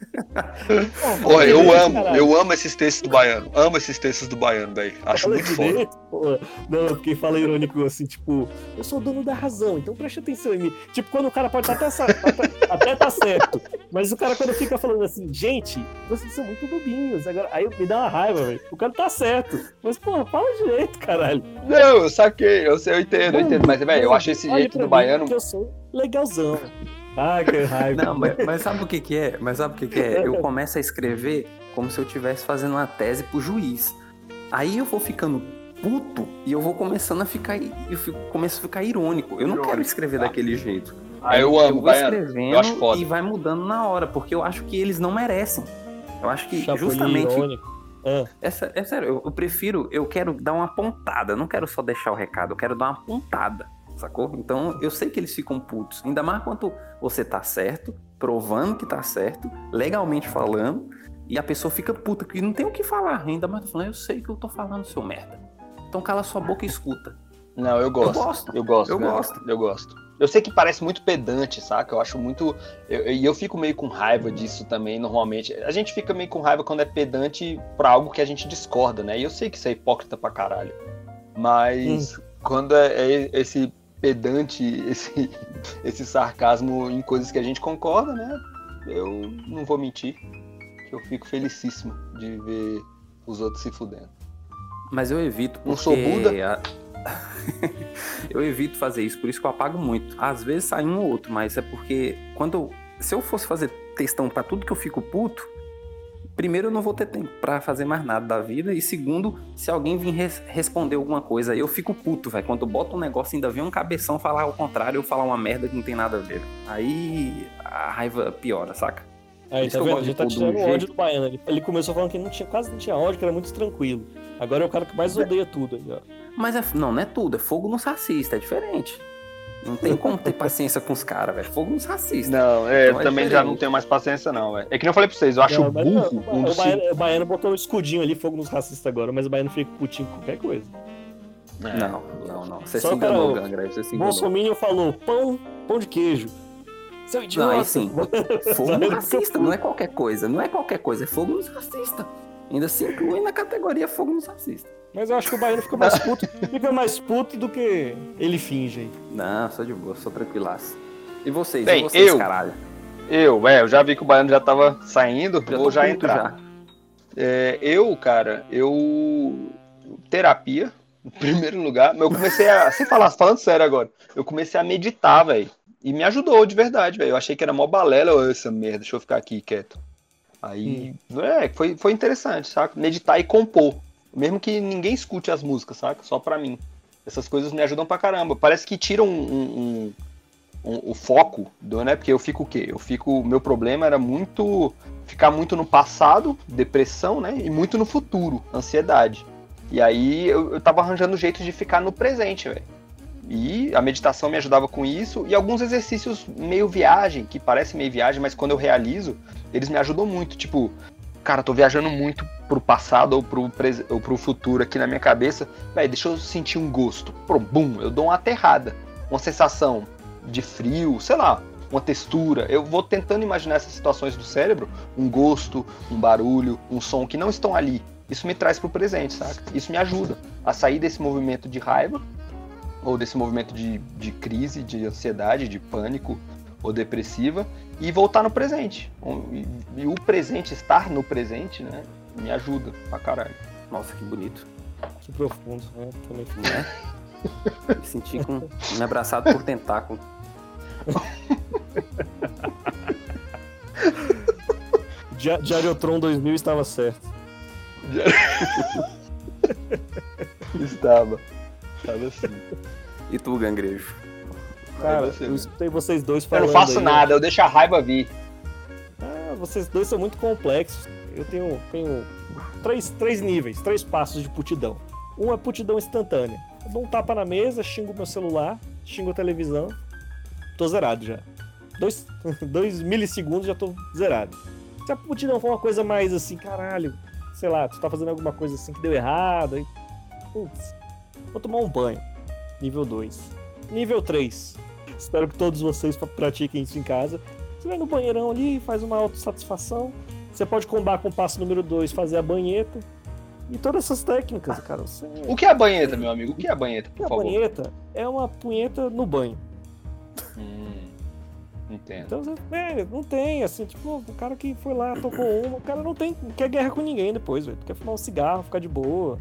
Pô, eu amo, eu amo esses textos do baiano. Amo esses textos do baiano, velho. Acho Fala muito foda. pô. Não, porque fala irônico assim, tipo, eu sou o dono da razão, então preste atenção em mim. Tipo, quando o cara pode estar até, sa- até, até tá certo. Mas o cara quando fica falando assim, gente, vocês são muito bobinhos. Agora, aí me dá uma raiva, velho. O cara tá certo. Mas, porra, fala direito, caralho. Não, eu saquei, eu sei, eu entendo, eu entendo. Mas, velho, eu acho esse jeito do mim baiano. Eu sou legalzão. Ah, que raiva. Não, mas, mas sabe o que que é? Mas sabe o que que é? Eu começo a escrever como se eu estivesse fazendo uma tese pro juiz. Aí eu vou ficando puto e eu vou começando a ficar... Eu fico, começo a ficar irônico. Eu não quero Irônico, escrever tá. daquele jeito. Ah, eu amo, vou baiano. escrevendo Eu acho foda. e vai mudando na hora, porque eu acho que eles não merecem. Eu acho que Chapolin justamente... irônico. Ah, Essa, é sério, eu, eu prefiro, eu quero dar uma pontada, eu não quero só deixar o recado, eu quero dar uma pontada, sacou? Então eu sei que eles ficam putos, ainda mais quando você tá certo, provando que tá certo, legalmente falando, e a pessoa fica puta, que não tem o que falar, ainda mais falando, eu sei que eu tô falando, seu merda. Então cala sua boca e escuta. Não, eu gosto. Eu gosto. Eu gosto. Eu né? gosto. Eu gosto. Eu sei que parece muito pedante, saca? Eu acho muito. eu- E eu, fico meio com raiva disso também, normalmente. A gente fica meio com raiva quando é pedante pra algo que a gente discorda, né? E eu sei que isso é hipócrita pra caralho. Mas quando é, é esse pedante, esse, [LAUGHS] esse sarcasmo em coisas que a gente concorda, né? Eu não vou mentir. Que eu fico felicíssimo de ver os outros se fudendo. Mas eu evito porque... Não sou Buda? [LAUGHS] eu evito fazer isso, por isso que eu apago muito. Às vezes sai um ou outro, mas é porque quando eu- se eu fosse fazer textão pra tudo que eu fico puto, primeiro eu não vou ter tempo pra fazer mais nada da vida e segundo, se alguém vir res- responder alguma coisa, eu fico puto, velho. Quando eu boto um negócio ainda vem um cabeção falar ao contrário, eu falar uma merda que não tem nada a ver. Aí a raiva piora, saca? Aí, tá vendo? Gente tá tirando do o ódio do baiano. Ele, ele começou falando que não tinha, quase não tinha ódio, que era muito tranquilo. Agora é o cara que mais odeia tudo aí, ó. Mas é, não, não é tudo, é fogo nos racistas, é diferente. Não tem como ter paciência com os caras, velho. Fogo nos racistas. Não, é, Então eu é também já não tenho mais paciência, não. É, é que nem eu falei pra vocês, eu acho Não, burro um o, dos baiano, o baiano botou um escudinho ali, fogo nos racistas agora, mas o baiano fica putinho com qualquer coisa. É. Não, não, não. Você Só se enganou, cara, Gangra. Você se enganou. Bolsominion falou pão, pão de queijo. Seu Não, idiota. aí sim. [LAUGHS] Fogo nos racistas, não é qualquer coisa. Não é qualquer coisa, é fogo nos racistas. Ainda se inclui na categoria fogo nos racistas. Mas eu acho que o baiano fica mais puto, [LAUGHS] fica mais puto do que ele finge aí. Não, sou de boa, sou tranquilaço. E vocês? Bem, e vocês, eu- caralho? Eu, é, eu já vi que o baiano já tava saindo, Já vou já entrar. É, eu, cara, eu. Terapia, em primeiro lugar. Eu comecei a. Sem falar, falando sério agora, eu comecei a meditar, velho. E me ajudou de verdade, velho. Eu achei que era mó balela, essa merda, deixa eu ficar aqui quieto. Aí, é, foi, foi interessante, saca? Meditar e compor. Mesmo que ninguém escute as músicas, saca? Só pra mim. Essas coisas me ajudam pra caramba. Parece que tiram um, um- um- o foco, do, né? Porque eu fico o quê? Eu fico. Meu problema era muito. Ficar muito no passado, depressão, né? E muito no futuro, ansiedade. E aí eu, eu tava arranjando jeito de ficar no presente, velho. E a meditação me ajudava com isso. E alguns exercícios meio viagem, que parece meio viagem, mas quando eu realizo, eles me ajudam muito. Tipo, cara, tô viajando muito pro passado ou pro, ou pro futuro aqui na minha cabeça. Véi, deixa eu sentir um gosto. Pô, bum, eu dou uma aterrada. Uma sensação de frio, sei lá, uma textura. Eu vou tentando imaginar essas situações do cérebro, um gosto, um barulho, um som que não estão ali. Isso me traz pro presente, saca? Isso me ajuda a sair desse movimento de raiva ou desse movimento de, de crise, de ansiedade, de pânico ou depressiva e voltar no presente. E, o presente, estar no presente, né, me ajuda pra caralho. Nossa, que bonito. Que profundo, né? Né? Me senti com, me abraçado por tentáculo. Dia- Diariotron 2000 estava certo. [LAUGHS] Estava. Estava assim. E tu, Gangrejo? Cara, você, eu né? escutei vocês dois Eu falando. não faço aí, nada, eu deixo a raiva vir. Ah, vocês dois são muito complexos. Eu tenho, tenho três, três níveis, três passos de putidão. Um é putidão instantânea. Eu dou um tapa na mesa, xingo meu celular, xingo a televisão. Tô zerado já. Dois, [LAUGHS] dois milissegundos já tô zerado. Se a putidão for uma coisa mais assim, caralho, sei lá, tu tá fazendo alguma coisa assim que deu errado, aí. Putz, vou tomar um banho. Nível 2. Nível 3. Espero que todos vocês pra- pratiquem isso em casa. Você vai no banheirão ali, faz uma autossatisfação, Você pode combar com o passo número 2, fazer a banheta. E todas essas técnicas, cara. Você... [LAUGHS] O que é a banheta, meu amigo? O que é a banheta, por a favor? banheta é uma punheta no banho. Hum, entendo. Então, velho, não tem, assim, tipo, o cara que foi lá, tocou uma, o cara não tem, não quer guerra com ninguém depois, velho. Quer fumar um cigarro, ficar de boa,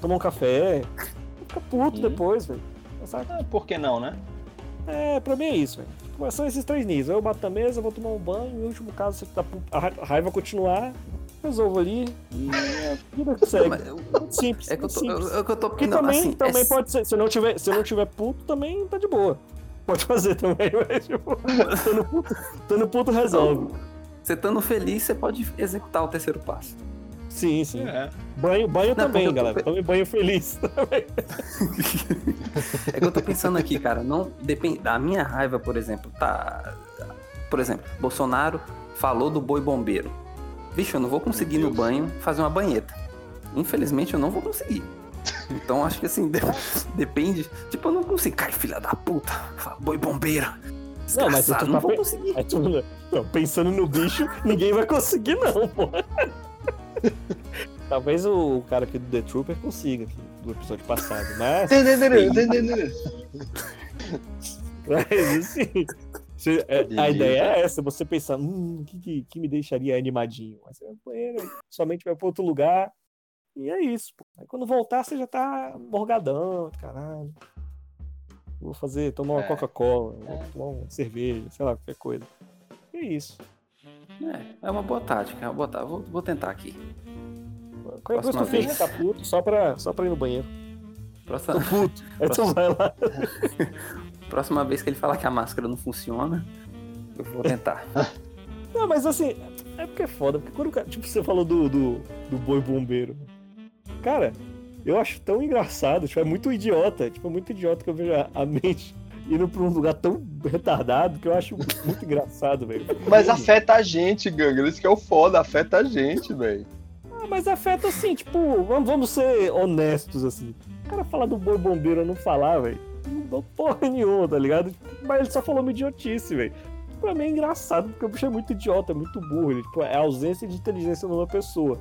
tomar um café, fica puto Hum. depois, velho. Sabe? Ah, por que não, né? É, pra mim é isso, velho. Tipo, são esses três níveis. Eu bato na mesa, vou tomar um banho, e no último caso, se tá a ra- a raiva continuar, resolvo ali e a vida segue. Muito simples, É que eu muito tô, simples. é que eu tô Porque não, também, assim, também é- pode ser, se eu não tiver, se eu não tiver puto, também tá de boa. Pode fazer também, [LAUGHS] mas tipo, tando puto, tando puto resolve. Você estando feliz, você pode executar o terceiro passo. Sim, sim. É. Banho, banho Não, também, tô galera. pe- Tome banho feliz. [LAUGHS] É que eu tô pensando aqui, cara, não depende. A minha raiva, por exemplo, tá. Por exemplo, Bolsonaro falou do boi bombeiro. Vixe, eu não vou conseguir no banho fazer uma banheta. Infelizmente, eu não vou conseguir. Então, acho que assim, [LAUGHS] de- depende. Tipo, eu não consigo. Cai, filha da puta. Fala, Boi bombeiro. Não, mas tu não tá vou pe- conseguir. Tu- [LAUGHS] não, pensando no bicho, ninguém vai conseguir, não, pô. [LAUGHS] Talvez o cara aqui do The Trooper consiga, aqui, do episódio passado, mas. [LAUGHS] Mas, assim, se- é, a ideia é essa, você pensar, hum, o que, que, que me deixaria animadinho? Aí você vai pro banheiro, somente vai pra outro lugar, e é isso, pô. Aí quando voltar, você já tá morgadão, caralho. Vou fazer, tomar uma É. Coca-Cola, vou É. tomar uma cerveja, sei lá, qualquer coisa. E é isso. É, é uma boa tática, é uma boa tática. Vou, vou tentar aqui. Qualquer coisa Próxima tu finge tá puto, só pra, só pra ir no banheiro. Próxima, Tô puto. [LAUGHS] Aí tu vai lá. [LAUGHS] próxima vez que ele falar que a máscara não funciona, eu vou tentar. [LAUGHS] Não, mas assim, é porque é foda, porque quando o cara, tipo, você falou do, do, do boi bombeiro. Cara, eu acho tão engraçado, tipo, é muito idiota, tipo, é muito idiota que eu vejo a, a mente indo pra um lugar tão retardado que eu acho muito engraçado, velho. Mas afeta a gente, Ganga. Isso que é o foda, afeta a gente, velho. Ah, mas afeta assim, tipo, vamos, ser honestos, assim. O cara falar do boi bombeiro não falar, velho, não dá porra nenhuma, tá ligado? Mas ele só falou uma idiotice, velho. Pra mim é engraçado, porque o bicho é muito idiota, é muito burro. Ele, tipo, é a ausência de inteligência numa pessoa.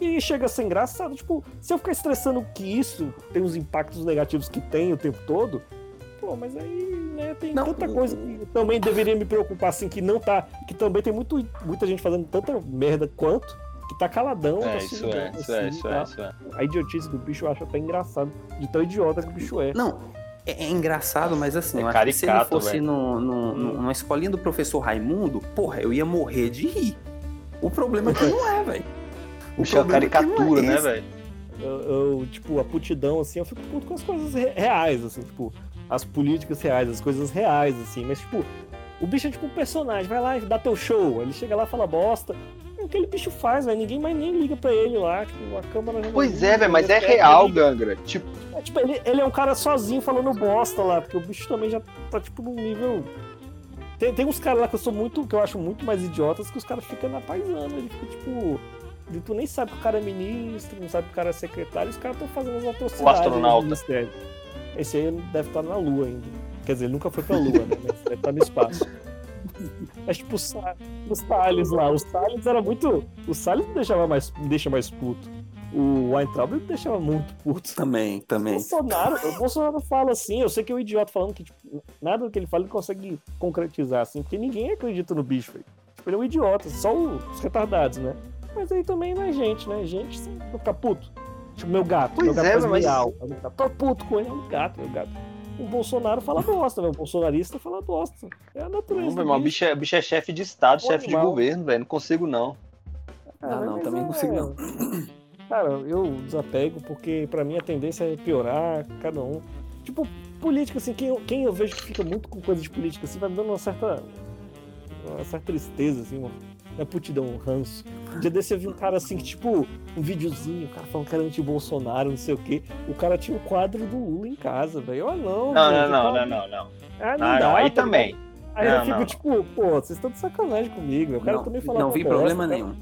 E chega a ser engraçado, tipo, se eu ficar estressando que isso tem os impactos negativos que tem o tempo todo, pô, mas aí, né, tem Não, tanta o- coisa que também deveria me preocupar, assim, que não tá. Que também tem muito, muita gente fazendo tanta merda quanto, que tá caladão, É, tá isso sumidão, é, isso é, assim, isso tá? é, isso é. A idiotice do bicho eu acho até engraçado, de tão idiota que o bicho é. Não, é, é engraçado, mas assim, É que se ele caricato, fosse no, no- no- numa escolinha do professor Raimundo, porra, eu ia morrer de rir. O problema é que não é, velho. O Bicho é uma problema é que não caricatura, é né, velho? Eu, eu, tipo, a putidão, assim, eu fico puto com as coisas re- reais, assim, tipo, as políticas reais, as coisas reais, assim, mas, tipo, o bicho é tipo um personagem, vai lá e dá teu show, ele chega lá e fala bosta. É o que aquele bicho faz, velho, ninguém mais nem liga pra ele lá, tipo, a câmera já Pois é, velho, mas é real, Gangra. Tipo, É, tipo, ele, ele é um cara sozinho falando bosta lá, porque o bicho também já tá, tipo, num nível. Tem, tem uns caras lá que eu sou muito. que eu acho muito mais idiotas que os caras ficam na paisana. Ele fica, tipo. E Tu nem sabe que o cara é ministro, não sabe que o cara é secretário, e os caras estão fazendo as atrocidades. O astronauta. Esse aí deve estar na Lua ainda. Quer dizer, ele nunca foi pra Lua, né? Mas deve estar no espaço. [LAUGHS] Mas tipo, o Sa- o Salles lá. O Salles era muito. O Salles me deixava mais, me deixa mais puto. O Weintraub me deixava muito puto. Também, O também. Bolsonaro, o Bolsonaro fala assim, eu sei que é um idiota falando que tipo, nada do que ele fala ele consegue concretizar, assim, porque ninguém acredita no bicho, velho. Tipo, ele é um idiota, só os retardados, né? Mas aí também não é gente, né? Gente, sim, eu ficar puto. Tipo, meu gato, Pois meu gato é, faz mas- miau. Tô puto com ele, é um gato, meu gato. O Bolsonaro fala bosta, velho. O bolsonarista fala bosta. É a natureza. não, irmão, o bicho. bicho é, bicho é chefe de Estado, Pô, chefe de animal. governo, velho. Não consigo, não. Ah, não, mas também é- não consigo não. Cara, eu desapego porque pra mim a tendência é piorar cada um. Tipo, política, assim, quem eu, quem eu vejo que fica muito com coisa de política, assim, vai me dando uma certa. uma certa tristeza, assim, uma, uma putidão, um ranço. Um dia desse eu vi um cara assim, que, tipo, um videozinho, o cara falando que era anti-Bolsonaro, não sei o quê. O cara tinha um quadro do Lula em casa, velho. Ah, não. Não, não, não, não, não, não. Ah, não, Ah, dá, não, aí tá também. ligado? Aí Não, eu fico, não. tipo, pô, vocês estão de sacanagem comigo. Eu quero Não, também falar não vi problema cara. nenhum.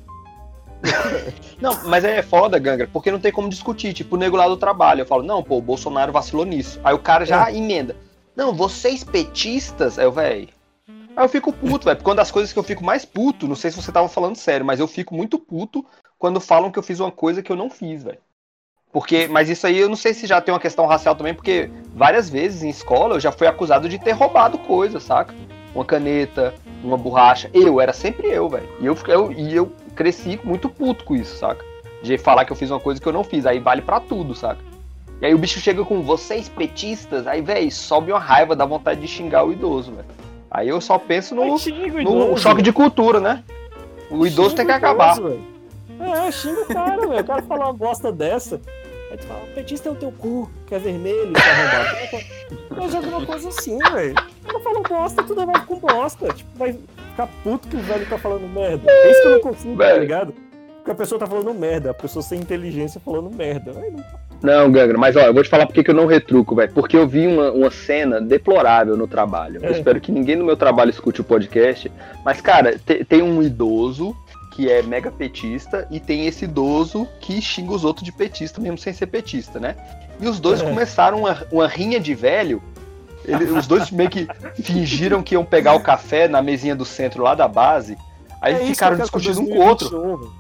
[LAUGHS] Não, mas é foda, Gangra, porque não tem como discutir. Tipo, o nego lá do trabalho. Eu falo, não, pô, o Bolsonaro vacilou nisso. Aí o cara já É. emenda. Não, vocês petistas. Aí eu, véi. Aí eu fico puto, velho. Porque uma das coisas que eu fico mais puto, não sei se você tava falando sério, mas eu fico muito puto quando falam que eu fiz uma coisa que eu não fiz, velho. Porque, mas isso aí eu não sei se já tem uma questão racial também, porque várias vezes em escola eu já fui acusado de ter roubado coisa, saca? Uma caneta, uma borracha. Eu, era sempre eu, velho. E eu, eu, e eu cresci muito puto com isso, saca? De falar que eu fiz uma coisa que eu não fiz. Aí vale para tudo, saca? E aí o bicho chega com vocês petistas, aí, velho, sobe uma raiva, dá vontade de xingar o idoso, velho. Aí eu só penso no, no choque de cultura, né? O idoso tem que acabar. Idoso, é, xinga o cara, velho. O cara fala uma bosta dessa. Aí tu fala, o petista é o teu cu, que é vermelho, tá arrombado. Mas alguma coisa assim, velho. Ela fala bosta, tu devolve com bosta. Tipo, vai ficar puto que o velho tá falando merda. É isso que eu não consigo, tá ligado? Porque a pessoa tá falando merda, a pessoa sem inteligência falando merda. Aí não não, Gangra, mas ó, eu vou te falar porque que eu não retruco, velho. Porque eu vi uma, uma cena deplorável no trabalho. Eu é. espero que ninguém no meu trabalho escute o podcast. Mas, cara, te, tem um idoso que é mega petista e tem esse idoso que xinga os outros de petista, mesmo sem ser petista, né? E os dois é. começaram uma, uma rinha de velho. Ele, os dois meio que fingiram que iam pegar o café na mesinha do centro lá da base. Aí é ficaram discutindo um com o outro.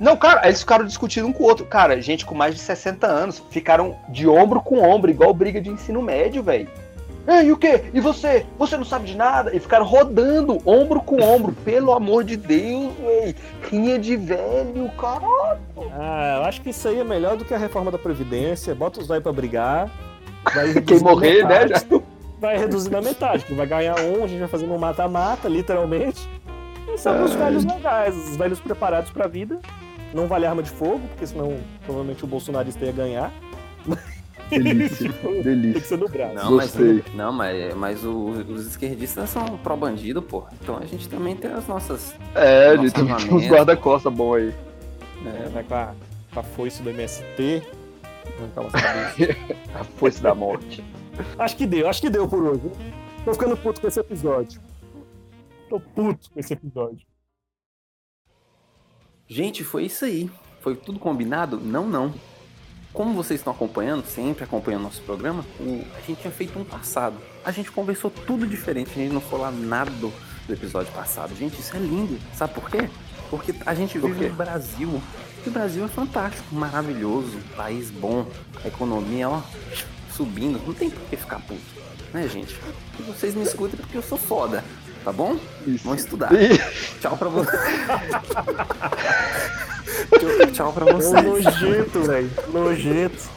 Não, cara, eles ficaram discutindo um com o outro. Cara, gente com mais de 60 anos ficaram de ombro com ombro, igual briga de ensino médio, velho. E o quê? E você? Você não sabe de nada? E ficaram rodando, ombro com ombro. [LAUGHS] Pelo amor de Deus, véi. Rinha de velho, caralho. Ah, eu acho que isso aí é melhor do que a reforma da Previdência. Bota os velhos pra brigar. [LAUGHS] Quem morrer, né? Vai reduzir na metade. Vai ganhar um, a gente vai fazer um mata-mata, literalmente. E são os velhos legais, os velhos preparados pra vida. Não vale arma de fogo, porque senão provavelmente o bolsonarista ia ganhar. Delícia, delícia. [LAUGHS] Tem que ser no braço. Não, mas, não, mas, mas o, os esquerdistas são pró-bandido, pô. Então a gente também tem as nossas. É, a gente também tem uns guarda-costa bom aí. É, vai com a, com a foice do MST. [LAUGHS] a foice da morte. Acho que deu, acho que deu por hoje. Tô ficando puto com esse episódio. Tô puto com esse episódio. Gente, foi isso aí. Foi tudo combinado? Não, não. Como vocês estão acompanhando, sempre acompanhando nosso programa, o, a gente tinha feito um passado. A gente conversou tudo diferente, a gente não falou nada do, do episódio passado. Gente, isso é lindo. Sabe por quê? Porque a gente vive no Brasil. E o Brasil é fantástico, maravilhoso, país bom, a economia, ó, subindo. Não tem por que ficar puto, né, gente? E vocês me escutem porque eu sou foda, tá bom? Isso. Vamos estudar. Tchau pra vocês. Tchau pra você. [LAUGHS] É nojento, velho. Nojento.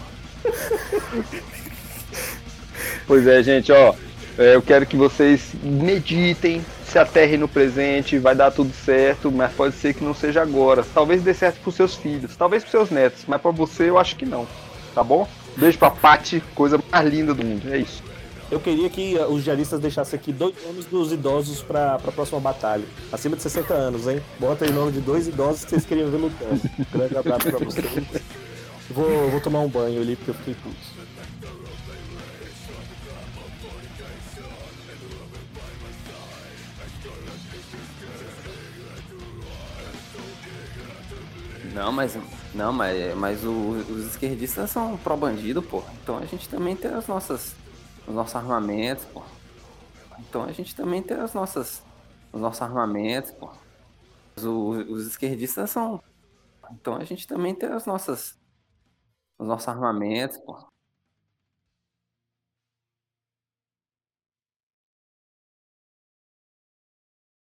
Pois é, gente, ó. É, eu quero que vocês meditem, se aterrem no presente, vai dar tudo certo, mas pode ser que não seja agora. Talvez dê certo pros seus filhos, talvez pros seus netos, mas pra você eu acho que não. Tá bom? Beijo pra Paty, coisa mais linda do mundo. É isso. Eu queria que os diaristas deixassem aqui dois nomes dos idosos para a próxima batalha. Acima de 60 anos, hein? Bota aí o nome de dois idosos que vocês queriam ver lutando. [LAUGHS] Grande abraço para vocês. Vou, vou tomar um banho ali porque eu fiquei puto. Não, mas não, mas, mas o, os esquerdistas são pró-bandido, pô. Então a gente também tem as nossas os nossos armamentos, pô. Então a gente também tem as nossas, os nossos armamentos, pô. Os, os esquerdistas são. Então a gente também tem as nossas, os nossos armamentos, pô.